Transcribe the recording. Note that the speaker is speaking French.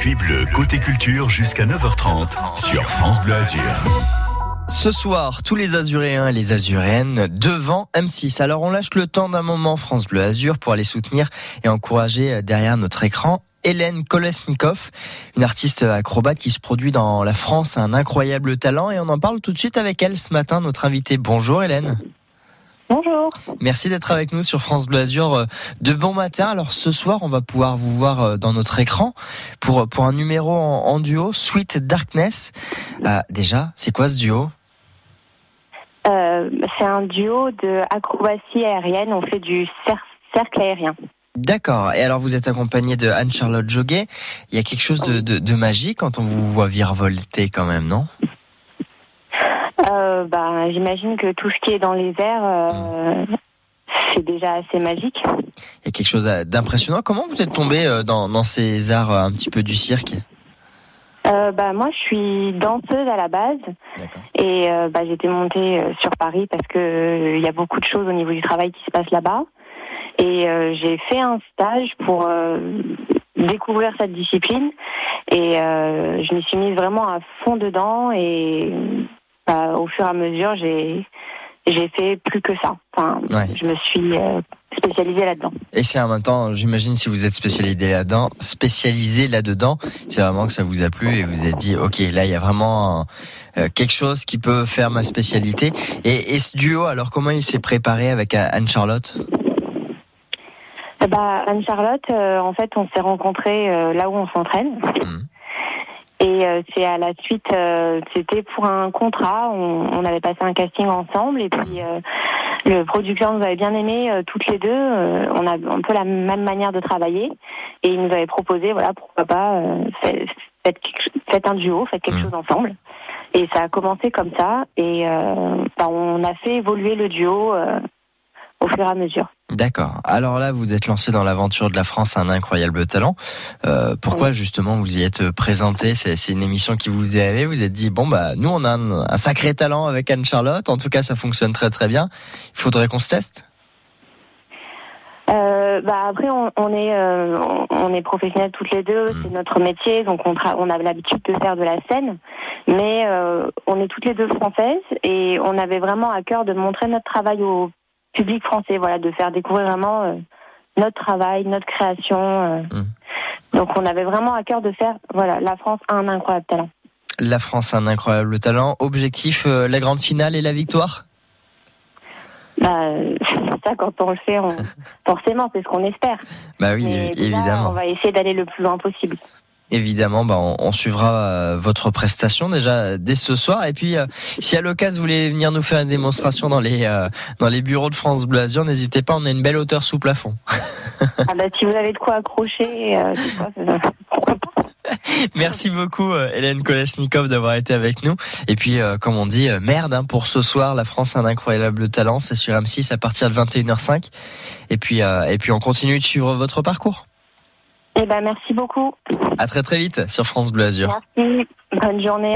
bleu côté culture jusqu'à 9h30 sur France Bleu Azur. Ce soir, tous les Azuréens et les Azuréennes devant M6. Alors on lâche le temps d'un moment France Bleu Azur pour aller soutenir et encourager derrière notre écran Hélène Kolesnikov, une artiste acrobate qui se produit dans la France, un incroyable talent et on en parle tout de suite avec elle ce matin, notre invitée. Bonjour Hélène. Bonjour. Merci d'être avec nous sur France Bleu Azur euh, de bon matin. Alors ce soir, on va pouvoir vous voir euh, dans notre écran pour, pour un numéro en, duo, Sweet Darkness. Euh, déjà, c'est quoi ce duo? C'est un duo de acrobatie aérienne. On fait du cercle aérien. D'accord. Et alors, vous êtes accompagné de Anne-Charlotte Joguet. Il y a quelque chose de, de, de magique quand on vous voit virevolter quand même, non? Euh, bah, J'imagine que tout ce qui est dans les airs, euh, c'est déjà assez magique. Il y a quelque chose d'impressionnant. Comment vous êtes tombé euh, dans, dans, ces arts un petit peu du cirque? Euh, bah, moi, je suis danseuse à la base et euh, bah, j'étais montée sur Paris parce que il y a beaucoup de choses au niveau du travail qui se passent là-bas. Et j'ai fait un stage pour découvrir cette discipline et je me suis mise vraiment à fond dedans et au fur et à mesure, j'ai j'ai fait plus que ça. Enfin, je me suis euh, spécialisée là-dedans. Et c'est en même temps, j'imagine, si vous êtes spécialisé là-dedans, spécialisé là-dedans, c'est vraiment que ça vous a plu et vous avez dit, ok, là, il y a vraiment euh, quelque chose qui peut faire ma spécialité. Et, ce duo, alors comment il s'est préparé avec Anne Charlotte bah, Anne Charlotte, euh, en fait, on s'est rencontrés là où on s'entraîne. Mmh. Et euh, c'est à la suite, euh, c'était pour un contrat. On, on, avait passé un casting ensemble et puis euh, le producteur nous avait bien aimé toutes les deux. on a un peu la même manière de travailler et il nous avait proposé, voilà, pourquoi pas, faites, faites, un duo, faites quelque mmh. chose ensemble. Et ça a commencé comme ça et bah, on a fait évoluer le duo au fur et à mesure. D'accord. Alors là, vous êtes lancé dans l'aventure de la France, un incroyable talent. Euh, pourquoi justement vous y êtes présenté? C'est une émission qui vous est allée. Vous êtes dit bon bah nous on a un, sacré talent avec Anne Charlotte. En tout cas, ça fonctionne très très bien. Il faudrait qu'on se teste? Euh, bah après on, on est euh, on est professionnels toutes les deux, hmm. c'est notre métier, donc on, on a l'habitude de faire de la scène, mais euh, on est toutes les deux françaises et on avait vraiment à cœur de montrer notre travail au public français, voilà, de faire découvrir vraiment euh, notre travail, notre création. Euh. Mmh. Donc on avait vraiment à cœur de faire, voilà, la France a un incroyable talent. La France a un incroyable talent. Objectif, euh, la grande finale et la victoire? Bah, ça, quand on le fait, on... forcément, c'est ce qu'on espère. Bah oui, évidemment. on va essayer d'aller le plus loin possible. Évidemment, bah on, suivra euh, votre prestation déjà dès ce soir. Et puis, euh, si à l'occasion vous voulez venir nous faire une démonstration dans les euh, dans les bureaux de France Bleu Azur, n'hésitez pas. On a une belle hauteur sous plafond. ah bah, si vous avez de quoi accrocher, Merci beaucoup Hélène Kolesnikov d'avoir été avec nous. Et puis, comme on dit, merde hein, pour ce soir. La France a un incroyable talent. C'est sur M6 à partir de 21h05. Et puis, et puis, on continue de suivre votre parcours. Eh ben, merci beaucoup. À très très vite sur France Bleu Azur. Merci. Bonne journée.